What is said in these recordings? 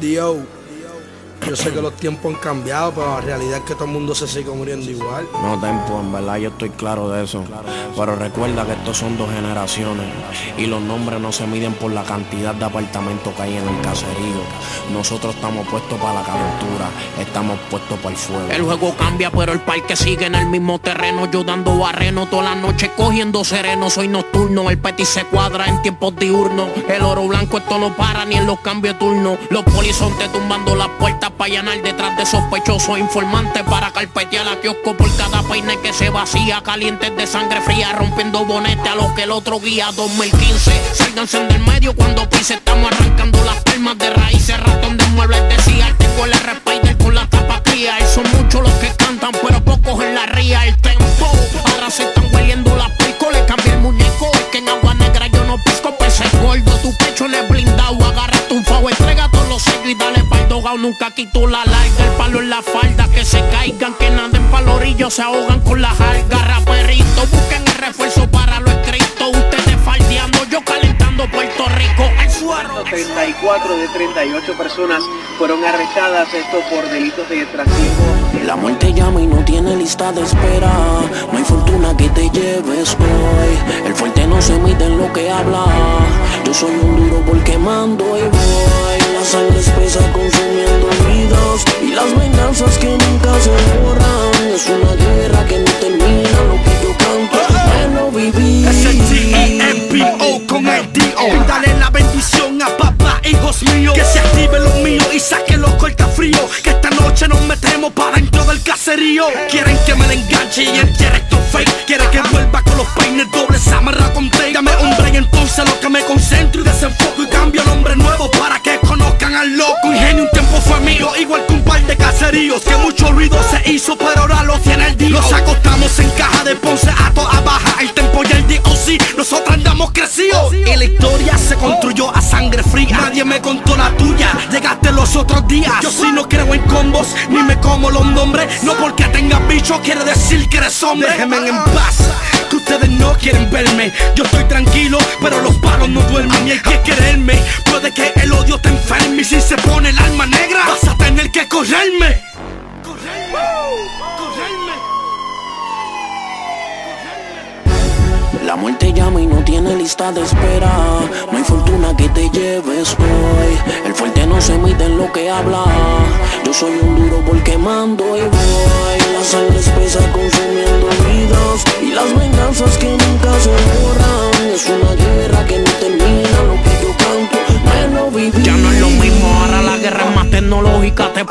the old. Yo sé que los tiempos han cambiado, pero la realidad es que todo el mundo se sigue muriendo igual. No, Tempo, en verdad yo estoy claro de eso. Pero recuerda que estos son dos generaciones y los nombres no se miden por la cantidad de apartamentos que hay en el caserío. Nosotros estamos puestos para la calentura, estamos puestos para el fuego. El juego cambia, pero el parque sigue en el mismo terreno. Yo dando barreno toda la noche cogiendo sereno. Soy nocturno, el petit se cuadra en tiempos diurnos. El oro blanco esto no para ni en los cambios de turno. Los polizontes tumbando las puertas para llenar detrás de sospechosos informantes para carpetear a kiosco por cada peine que se vacía. Calientes de sangre fría, rompiendo bonete a lo que el otro guía 2015. Sálganse del medio cuando pise, estamos arrancando las palmas de raíces, ratón de muebles decía. Nunca quito la larga, el palo en la falda, que se caigan, que naden pa'l orillo, se ahogan con las algas. Raperito, busquen el refuerzo para lo escrito. Ustedes faldeando, yo calentando Puerto Rico. El suero. 34 de 38 personas fueron arrestadas, esto por delitos de trasiego. La muerte llama y no tiene lista de espera. No hay fortuna que te lleves hoy. El fuerte no se mide en lo que habla. Yo soy un duro porque mando y voy. Consumiendo vidas. Y las venganzas que nunca se borran. Es una guerra que no termina. Lo que yo canto, lo viví. S-T-E-M-P-O con el D-O Dale la bendición a papá, hijos míos Que se active lo mío y saque los cortafríos Que esta noche nos metemos para dentro del caserío Quieren que me la enganche y entierre esto fake Quieren que vuelva con los peines dobles amarra con tape Dame hombre y entonces lo que me concentro y desenfoco Y cambio nombre nuevo para que al loco Ingenio un tiempo fue mío, igual que un par de caseríos Que mucho ruido se hizo pero ahora lo tiene el día Los acostamos en caja de Ponce a toda baja El tempo y el DOC, nosotros andamos crecidos. Y la historia se construyó a sangre fría Nadie me contó la tuya, llegaste los otros días. Yo sí no creo en combos, ni me como los nombres No porque tengas bicho quiere decir que eres hombre. Déjenme en paz que ustedes no quieren verme Yo estoy tranquilo, pero los palos no duermen Y hay que quererme, puede que el odio te enferme Y si se pone el alma negra, vas a tener que correrme Correrme, correrme La muerte llama y no tiene lista de espera. No hay fortuna que te lleves hoy. El fuerte no se mide en lo que habla. Yo soy un duro porque mando y voy. La sangre espesa consumiendo vidas. Y las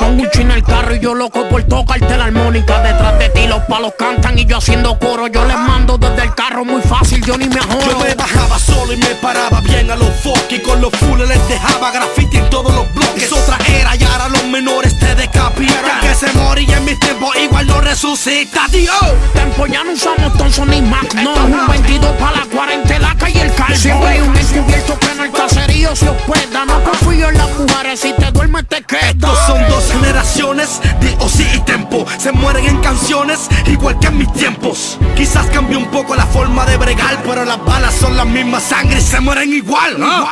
un chino en el carro y yo loco por tocarte la armónica. Detrás de ti los palos cantan y yo haciendo coro. Yo les mando desde el carro muy fácil, yo ni me Yo ajoro. me bajaba solo y me paraba bien a los folk Y con los full les dejaba graffiti en todos los bloques Es otra era y ahora los menores te decapitan Que se moría en mis tiempos igual no resucita Dios Tempo ya no usamos Thompson ni Mac, no. Es un 22 para la cuarentena y el calvo. Siempre hay un encubierto que en el caserío se hospeda. No confío en las mujeres, si te duermes te generaciones de Osi y Tempo Se mueren en canciones igual que en mis tiempos Quizás cambió un poco la forma de bregar Pero las balas son la misma sangre y se mueren igual ¿ah?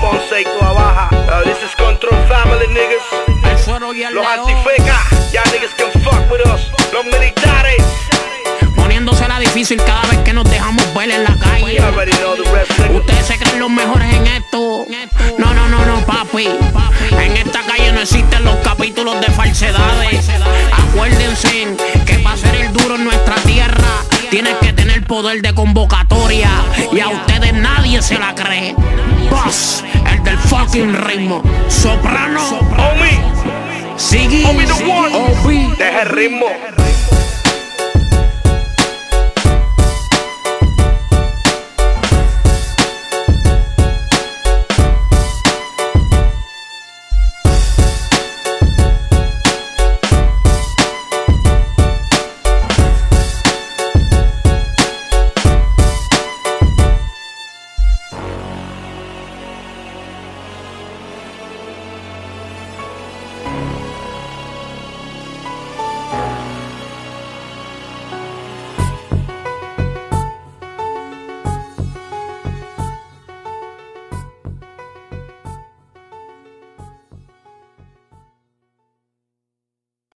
Ponce y toda baja. This is Control Family, niggas. El suero y el Los león. antifecas, ya niggas can fuck with us. Los militares, Poniéndosela difícil cada vez que nos dejamos ver en la calle. Los mejores en esto. No, no, no, no, papi. En esta calle no existen los capítulos de falsedades. Acuérdense que para ser el duro en nuestra tierra tienes que tener poder de convocatoria. Y a ustedes nadie se la cree. Boss, el del fucking ritmo. Soprano, Homie, Siggy, homie the one. Obi. Deja el ritmo.